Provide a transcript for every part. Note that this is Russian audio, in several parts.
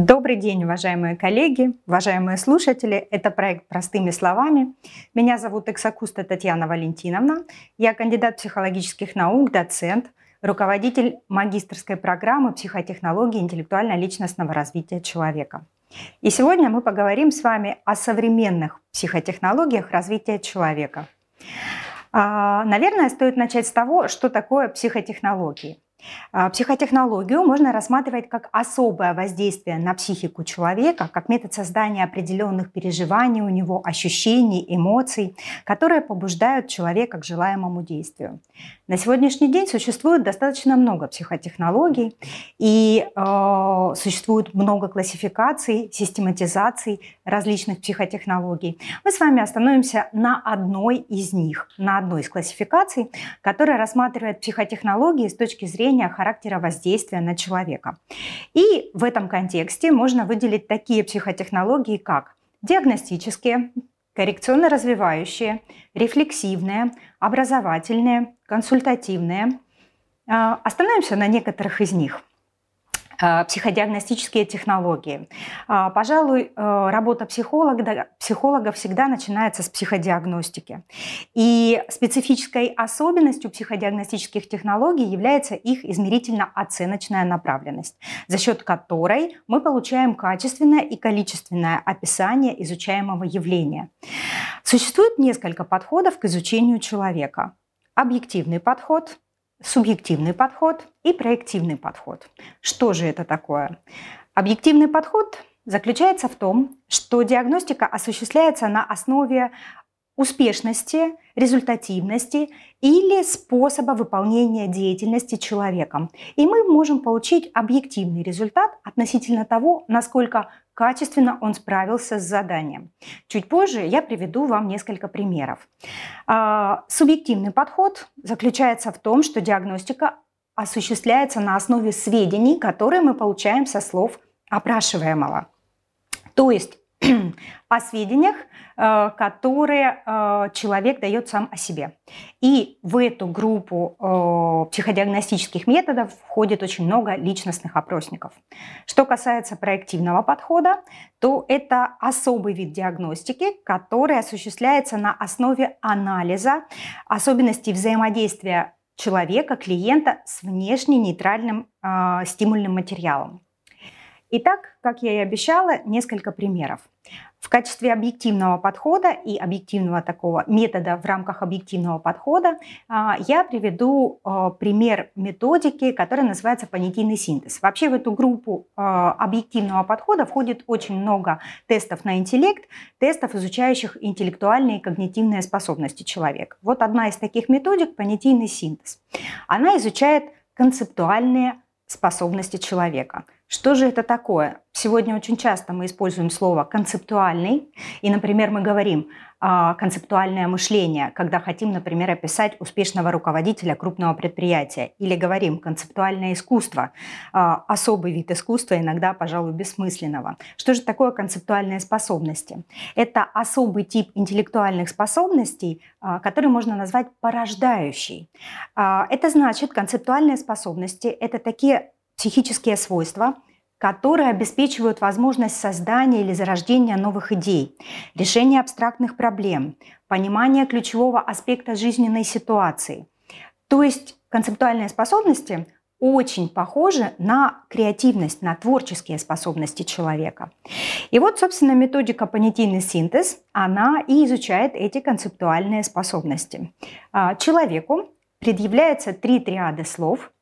Добрый день, уважаемые коллеги, уважаемые слушатели. Это проект «Простыми словами». Меня зовут Эксакуста Татьяна Валентиновна. Я кандидат психологических наук, доцент, руководитель магистрской программы психотехнологии интеллектуально-личностного развития человека. И сегодня мы поговорим с вами о современных психотехнологиях развития человека. А, наверное, стоит начать с того, что такое психотехнологии – психотехнологию можно рассматривать как особое воздействие на психику человека, как метод создания определенных переживаний у него, ощущений, эмоций, которые побуждают человека к желаемому действию. На сегодняшний день существует достаточно много психотехнологий, и э, существует много классификаций, систематизаций различных психотехнологий. Мы с вами остановимся на одной из них, на одной из классификаций, которая рассматривает психотехнологии с точки зрения характера воздействия на человека. И в этом контексте можно выделить такие психотехнологии, как диагностические, коррекционно-развивающие, рефлексивные, образовательные, консультативные. А, остановимся на некоторых из них. Э, психодиагностические технологии. А, пожалуй, э, работа психолога, психолога всегда начинается с психодиагностики. И специфической особенностью психодиагностических технологий является их измерительно-оценочная направленность, за счет которой мы получаем качественное и количественное описание изучаемого явления. Существует несколько подходов к изучению человека. Объективный подход, субъективный подход и проективный подход. Что же это такое? Объективный подход заключается в том, что диагностика осуществляется на основе успешности, результативности или способа выполнения деятельности человеком. И мы можем получить объективный результат относительно того, насколько качественно он справился с заданием. Чуть позже я приведу вам несколько примеров. А, субъективный подход заключается в том, что диагностика осуществляется на основе сведений, которые мы получаем со слов опрашиваемого. То есть о сведениях, э, которые э, человек дает сам о себе. И в эту группу э, психодиагностических методов входит очень много личностных опросников. Что касается проективного подхода, то это особый вид диагностики, который осуществляется на основе анализа особенностей взаимодействия человека, клиента с внешне нейтральным стимульным материалом. Итак, как я и обещала, несколько примеров. В качестве объективного подхода и объективного такого метода в рамках объективного подхода а, я приведу а, пример методики, которая называется понятийный синтез. Вообще в эту группу а, объективного подхода входит очень много тестов на интеллект, тестов, изучающих интеллектуальные и когнитивные способности человека. Вот одна из таких методик – понятийный синтез. Она изучает концептуальные способности человека – что же это такое? Сегодня очень часто мы используем слово «концептуальный». И, например, мы говорим а, «концептуальное мышление», когда хотим, например, описать успешного руководителя крупного предприятия. Или говорим «концептуальное искусство», а, особый вид искусства, иногда, пожалуй, бессмысленного. Что же такое концептуальные способности? Это особый тип интеллектуальных способностей, а, который можно назвать порождающий. Это значит, концептуальные способности – это такие психические свойства, которые обеспечивают возможность создания или зарождения новых идей, решения абстрактных проблем, понимания ключевого аспекта жизненной ситуации. То есть концептуальные способности очень похожи на креативность, на творческие способности человека. И вот, собственно, методика понятийный синтез, она и изучает эти концептуальные способности. А, человеку предъявляется три триады слов –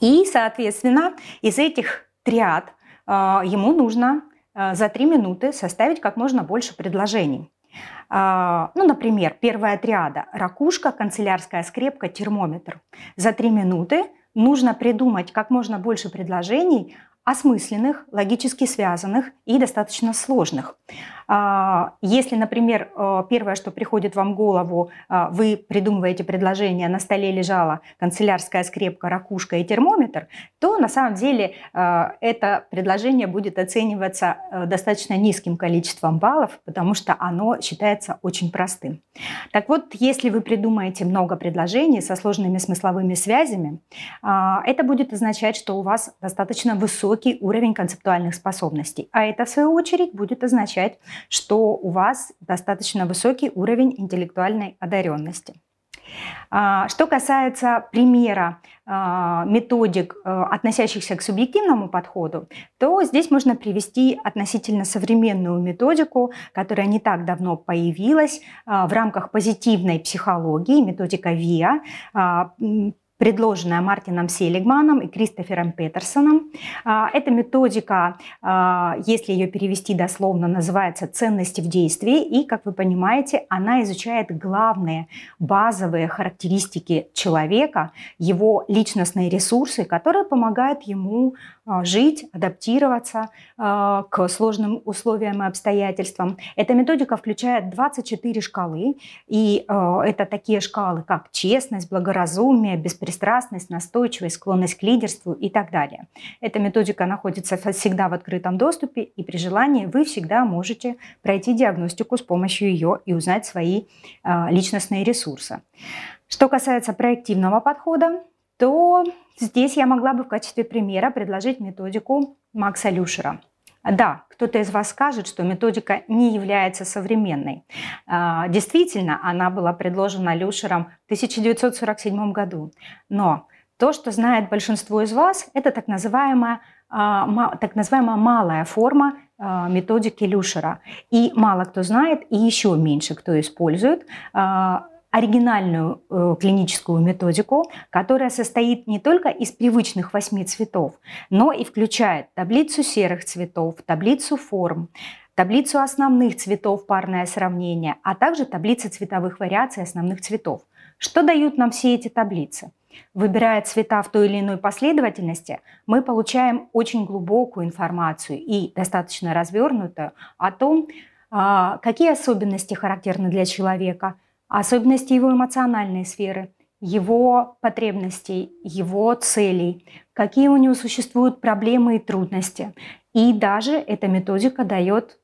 и, соответственно, из этих триад а, ему нужно а, за три минуты составить как можно больше предложений. А, ну, например, первая триада – ракушка, канцелярская скрепка, термометр. За три минуты нужно придумать как можно больше предложений осмысленных, логически связанных и достаточно сложных. А, если, например, э, первое, что приходит вам в голову, а, вы придумываете предложение, на столе лежала канцелярская скрепка, ракушка и термометр, то на самом деле э, это предложение будет оцениваться э, достаточно низким количеством баллов, потому что оно считается очень простым. Так вот, если вы придумаете много предложений со сложными смысловыми связями, это будет означать, что у вас достаточно высокий высокий уровень концептуальных способностей. А это, в свою очередь, будет означать, что у вас достаточно высокий уровень интеллектуальной одаренности. А, что касается примера а, методик, э, относящихся к субъективному подходу, то здесь можно привести относительно современную методику, которая не так давно появилась а, в рамках позитивной психологии, методика ВИА, предложенная Мартином Селигманом и Кристофером Петерсоном. А, эта методика, а, если ее перевести дословно, называется «ценности в действии», и, как вы понимаете, она изучает главные базовые характеристики человека, его личностные ресурсы, которые помогают ему жить, адаптироваться к сложным условиям и обстоятельствам. Эта методика включает 24 шкалы, и это такие шкалы, как честность, благоразумие, беспристрастность, настойчивость, склонность к лидерству и так далее. Эта методика находится всегда в открытом доступе, и при желании вы всегда можете пройти диагностику с помощью ее и узнать свои личностные ресурсы. Что касается проективного подхода, то здесь я могла бы в качестве примера предложить методику Макса Люшера – да, кто-то из вас скажет, что методика не является современной. А, действительно, она была предложена Люшером в 1947 году. Но то, что знает большинство из вас, это так называемая, а, так называемая малая форма а, методики Люшера. И мало кто знает, и еще меньше кто использует оригинальную э, клиническую методику, которая состоит не только из привычных восьми цветов, но и включает таблицу серых цветов, таблицу форм, таблицу основных цветов парное сравнение, а также таблицы цветовых вариаций основных цветов. Что дают нам все эти таблицы? Выбирая цвета в той или иной последовательности, мы получаем очень глубокую информацию и достаточно развернутую о том, а, какие особенности характерны для человека – особенности его эмоциональной сферы, его потребностей, его целей, какие у него существуют проблемы и трудности. И даже эта методика дает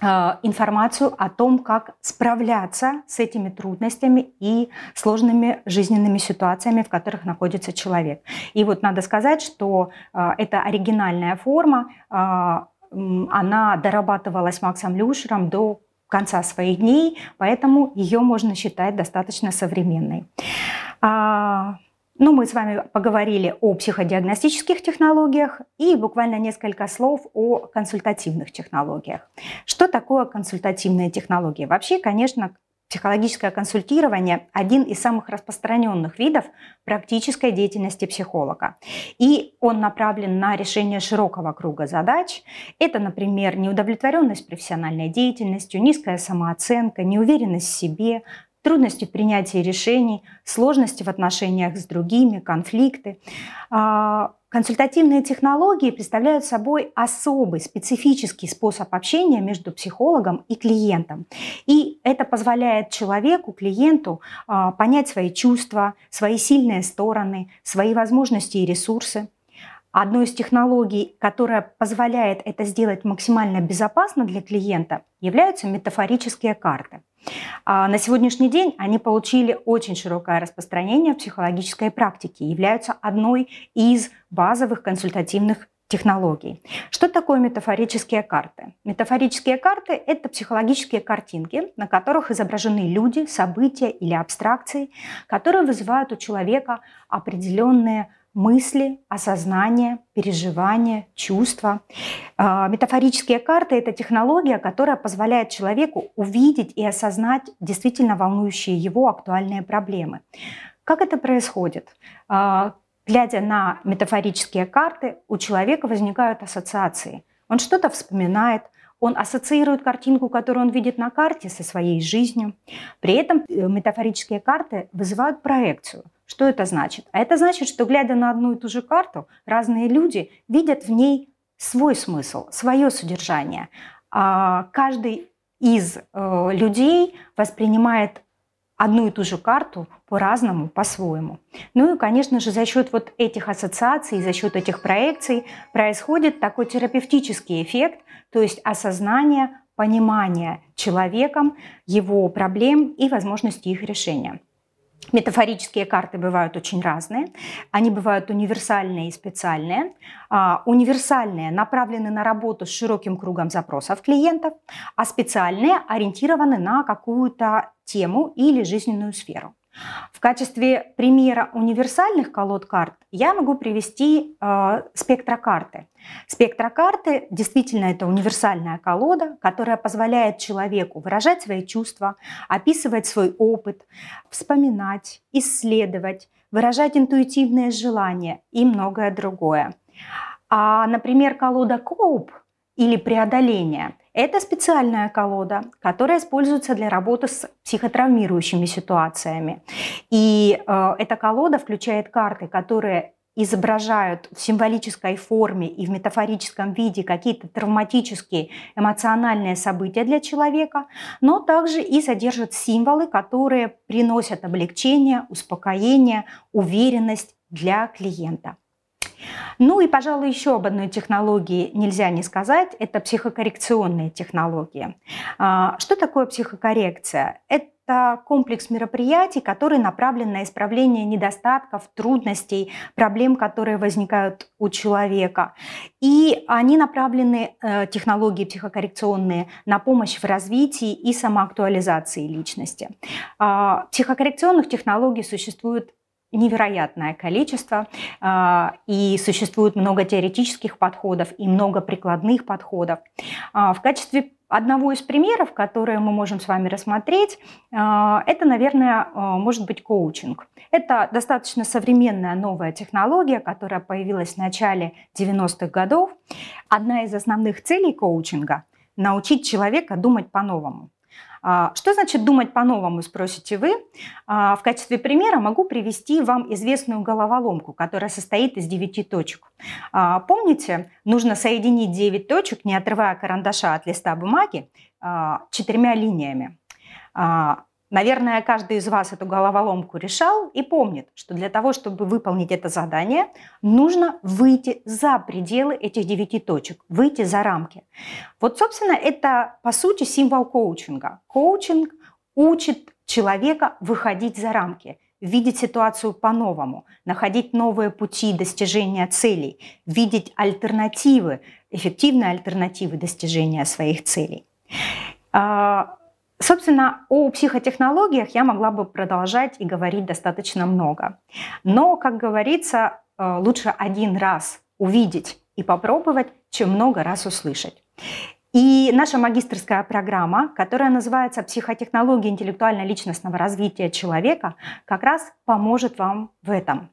а, информацию о том, как справляться с этими трудностями и сложными жизненными ситуациями, в которых находится человек. И вот надо сказать, что э, эта оригинальная форма, э, она дорабатывалась Максом Люшером до конца своих дней, поэтому ее можно считать достаточно современной. А, ну, мы с вами поговорили о психодиагностических технологиях и буквально несколько слов о консультативных технологиях. Что такое консультативные технологии? Вообще, конечно, Психологическое консультирование – один из самых распространенных видов практической деятельности психолога. И он направлен на решение широкого круга задач. Это, например, неудовлетворенность профессиональной деятельностью, низкая самооценка, неуверенность в себе, трудности в принятии решений, сложности в отношениях с другими, конфликты. А, Консультативные технологии представляют собой особый, специфический способ общения между психологом и клиентом. И это позволяет человеку, клиенту а, понять свои чувства, свои сильные стороны, свои возможности и ресурсы. Одной из технологий, которая позволяет это сделать максимально безопасно для клиента, являются метафорические карты. А на сегодняшний день они получили очень широкое распространение в психологической практике являются одной из базовых консультативных технологий. Что такое метафорические карты? Метафорические карты – это психологические картинки, на которых изображены люди, события или абстракции, которые вызывают у человека определенные мысли, осознание, переживания, чувства. А, метафорические карты – это технология, которая позволяет человеку увидеть и осознать действительно волнующие его актуальные проблемы. Как это происходит? А, глядя на метафорические карты, у человека возникают ассоциации. Он что-то вспоминает, он ассоциирует картинку, которую он видит на карте, со своей жизнью. При этом э, метафорические карты вызывают проекцию – что это значит? А это значит, что глядя на одну и ту же карту, разные люди видят в ней свой смысл, свое содержание. А каждый из э, людей воспринимает одну и ту же карту по-разному, по-своему. Ну и, конечно же, за счет вот этих ассоциаций, за счет этих проекций происходит такой терапевтический эффект, то есть осознание, понимание человеком его проблем и возможности их решения. Метафорические карты бывают очень разные. Они бывают универсальные и специальные. А, универсальные направлены на работу с широким кругом запросов клиентов, а специальные ориентированы на какую-то тему или жизненную сферу. В качестве примера универсальных колод карт я могу привести э, спектрокарты. Спектрокарты действительно это универсальная колода, которая позволяет человеку выражать свои чувства, описывать свой опыт, вспоминать, исследовать, выражать интуитивные желания и многое другое. А, например, колода Коуп или преодоление – это специальная колода, которая используется для работы с психотравмирующими ситуациями. И э, эта колода включает карты, которые изображают в символической форме и в метафорическом виде какие-то травматические эмоциональные события для человека, но также и содержат символы, которые приносят облегчение, успокоение, уверенность для клиента. Ну и, пожалуй, еще об одной технологии нельзя не сказать. Это психокоррекционные технологии. А, что такое психокоррекция? Это комплекс мероприятий, который направлен на исправление недостатков, трудностей, проблем, которые возникают у человека. И они направлены, э, технологии психокоррекционные, на помощь в развитии и самоактуализации личности. А, психокоррекционных технологий существует невероятное количество, а, и существует много теоретических подходов и много прикладных подходов. А, в качестве одного из примеров, которые мы можем с вами рассмотреть, а, это, наверное, может быть коучинг. Это достаточно современная новая технология, которая появилась в начале 90-х годов. Одна из основных целей коучинга – научить человека думать по-новому. А, что значит думать по-новому, спросите вы? А, в качестве примера могу привести вам известную головоломку, которая состоит из 9 точек. А, помните, нужно соединить 9 точек, не отрывая карандаша от листа бумаги, четырьмя линиями. Наверное, каждый из вас эту головоломку решал и помнит, что для того, чтобы выполнить это задание, нужно выйти за пределы этих девяти точек, выйти за рамки. Вот, собственно, это, по сути, символ коучинга. Коучинг учит человека выходить за рамки, видеть ситуацию по-новому, находить новые пути достижения целей, видеть альтернативы, эффективные альтернативы достижения своих целей. Собственно, о психотехнологиях я могла бы продолжать и говорить достаточно много. Но, как говорится, э, лучше один раз увидеть и попробовать, чем много раз услышать. И наша магистрская программа, которая называется «Психотехнологии интеллектуально-личностного развития человека», как раз поможет вам в этом.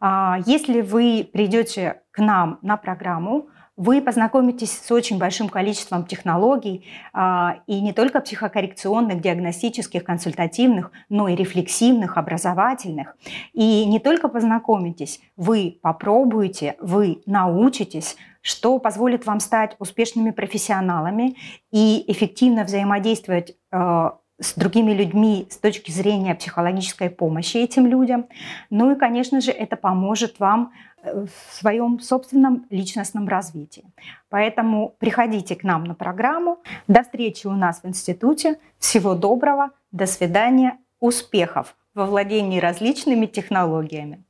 А, если вы придете к нам на программу, вы познакомитесь с очень большим количеством технологий, а, и не только психокоррекционных, диагностических, консультативных, но и рефлексивных, образовательных. И не только познакомитесь, вы попробуете, вы научитесь, что позволит вам стать успешными профессионалами и эффективно взаимодействовать э, с другими людьми с точки зрения психологической помощи этим людям. Ну и, конечно же, это поможет вам в своем собственном личностном развитии. Поэтому приходите к нам на программу. До встречи у нас в институте. Всего доброго. До свидания. Успехов во владении различными технологиями.